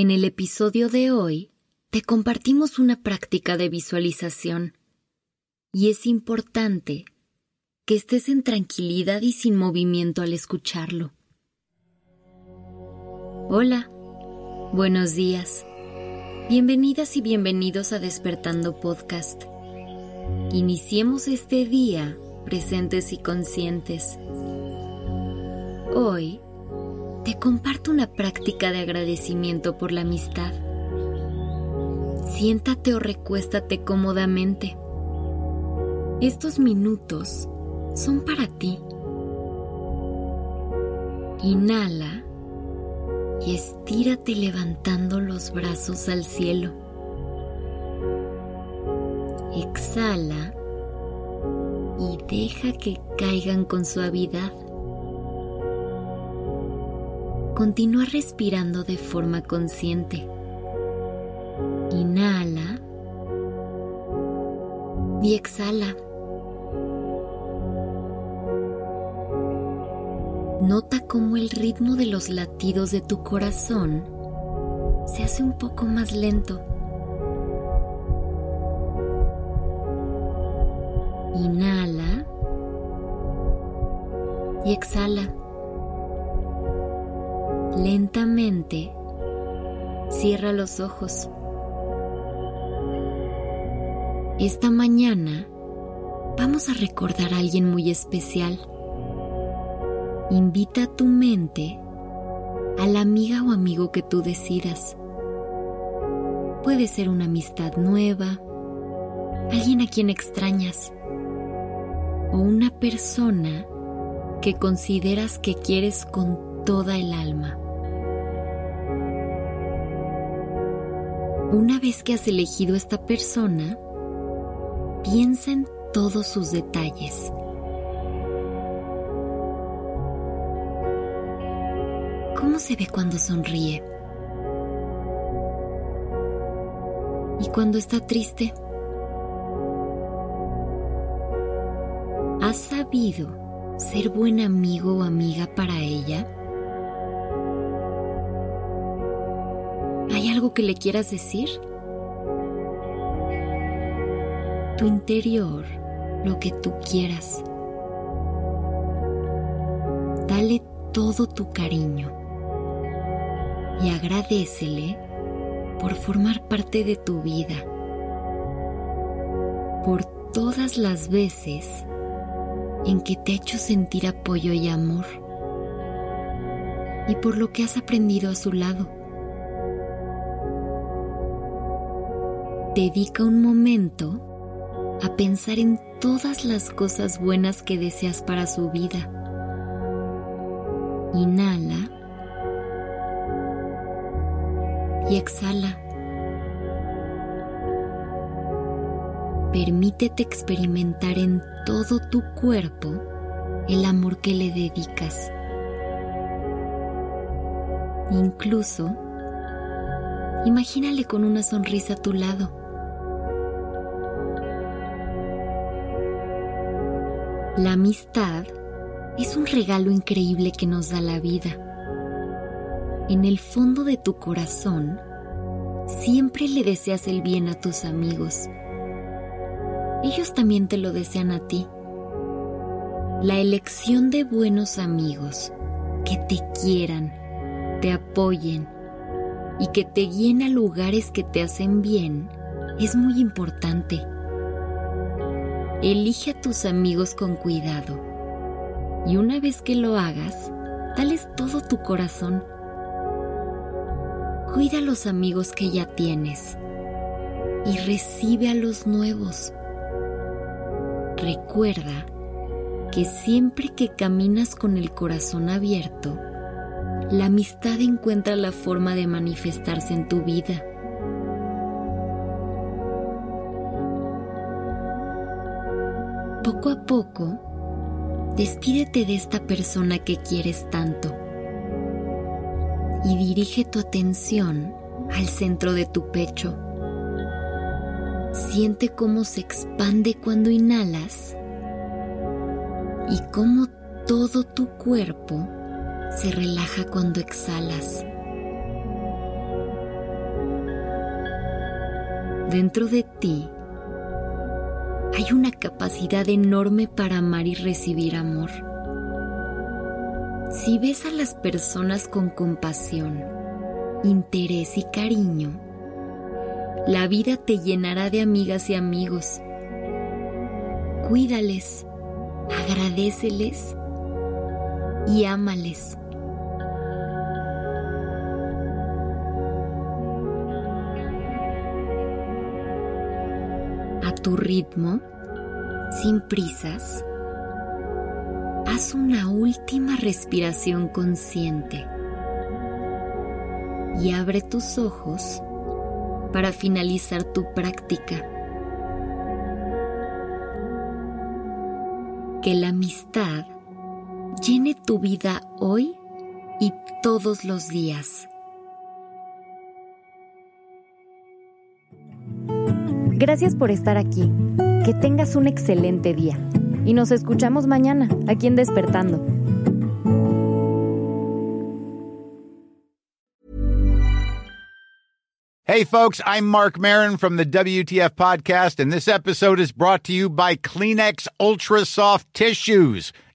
En el episodio de hoy te compartimos una práctica de visualización y es importante que estés en tranquilidad y sin movimiento al escucharlo. Hola, buenos días. Bienvenidas y bienvenidos a Despertando Podcast. Iniciemos este día presentes y conscientes. Hoy te comparto una práctica de agradecimiento por la amistad. Siéntate o recuéstate cómodamente. Estos minutos son para ti. Inhala y estírate levantando los brazos al cielo. Exhala y deja que caigan con suavidad. Continúa respirando de forma consciente. Inhala y exhala. Nota cómo el ritmo de los latidos de tu corazón se hace un poco más lento. Inhala y exhala. Lentamente cierra los ojos. Esta mañana vamos a recordar a alguien muy especial. Invita a tu mente a la amiga o amigo que tú decidas. Puede ser una amistad nueva, alguien a quien extrañas o una persona que consideras que quieres con toda el alma. Una vez que has elegido esta persona, piensa en todos sus detalles ¿Cómo se ve cuando sonríe? ¿Y cuando está triste? ¿Has sabido ser buen amigo o amiga para ella? ¿Hay algo que le quieras decir? Tu interior, lo que tú quieras. Dale todo tu cariño y agradecele por formar parte de tu vida, por todas las veces en que te ha hecho sentir apoyo y amor y por lo que has aprendido a su lado. Dedica un momento a pensar en todas las cosas buenas que deseas para su vida. Inhala y exhala. Permítete experimentar en todo tu cuerpo el amor que le dedicas. Incluso, imagínale con una sonrisa a tu lado. La amistad es un regalo increíble que nos da la vida en el fondo de tu corazón, siempre le deseas el bien a tus amigos. Ellos también te lo desean a ti. La elección de buenos amigos que te quieran, te apoyen y que te guíen a lugares que te hacen bien es muy importante. Elige a tus amigos con cuidado y una vez que lo hagas, dales todo tu corazón Cuida a los amigos que ya tienes y recibe a los nuevos. Recuerda que siempre que caminas con el corazón abierto, la amistad encuentra la forma de manifestarse en tu vida. Poco a poco, despídete de esta persona que quieres tanto y dirige tu atención al centro de tu pecho. Siente cómo se expande cuando inhalas y cómo todo tu cuerpo se relaja cuando exhalas. dentro de ti hay una capacidad enorme para amar y recibir amor. Si ves a las personas con compasión, interés y cariño, la vida te llenará de amigas y amigos. Cuídales, agradeceles y ámales. A tu ritmo, sin prisas, haz una última respiración consciente y abre tus ojos para finalizar tu práctica. Que la amistad llene tu vida hoy y todos los días. Gracias por estar aquí. Que tengas un excelente día. Y nos escuchamos mañana, aquí en Despertando. Hey, folks, I'm Mark Marin from the WTF Podcast, and this episode is brought to you by Kleenex Ultra Soft Tissues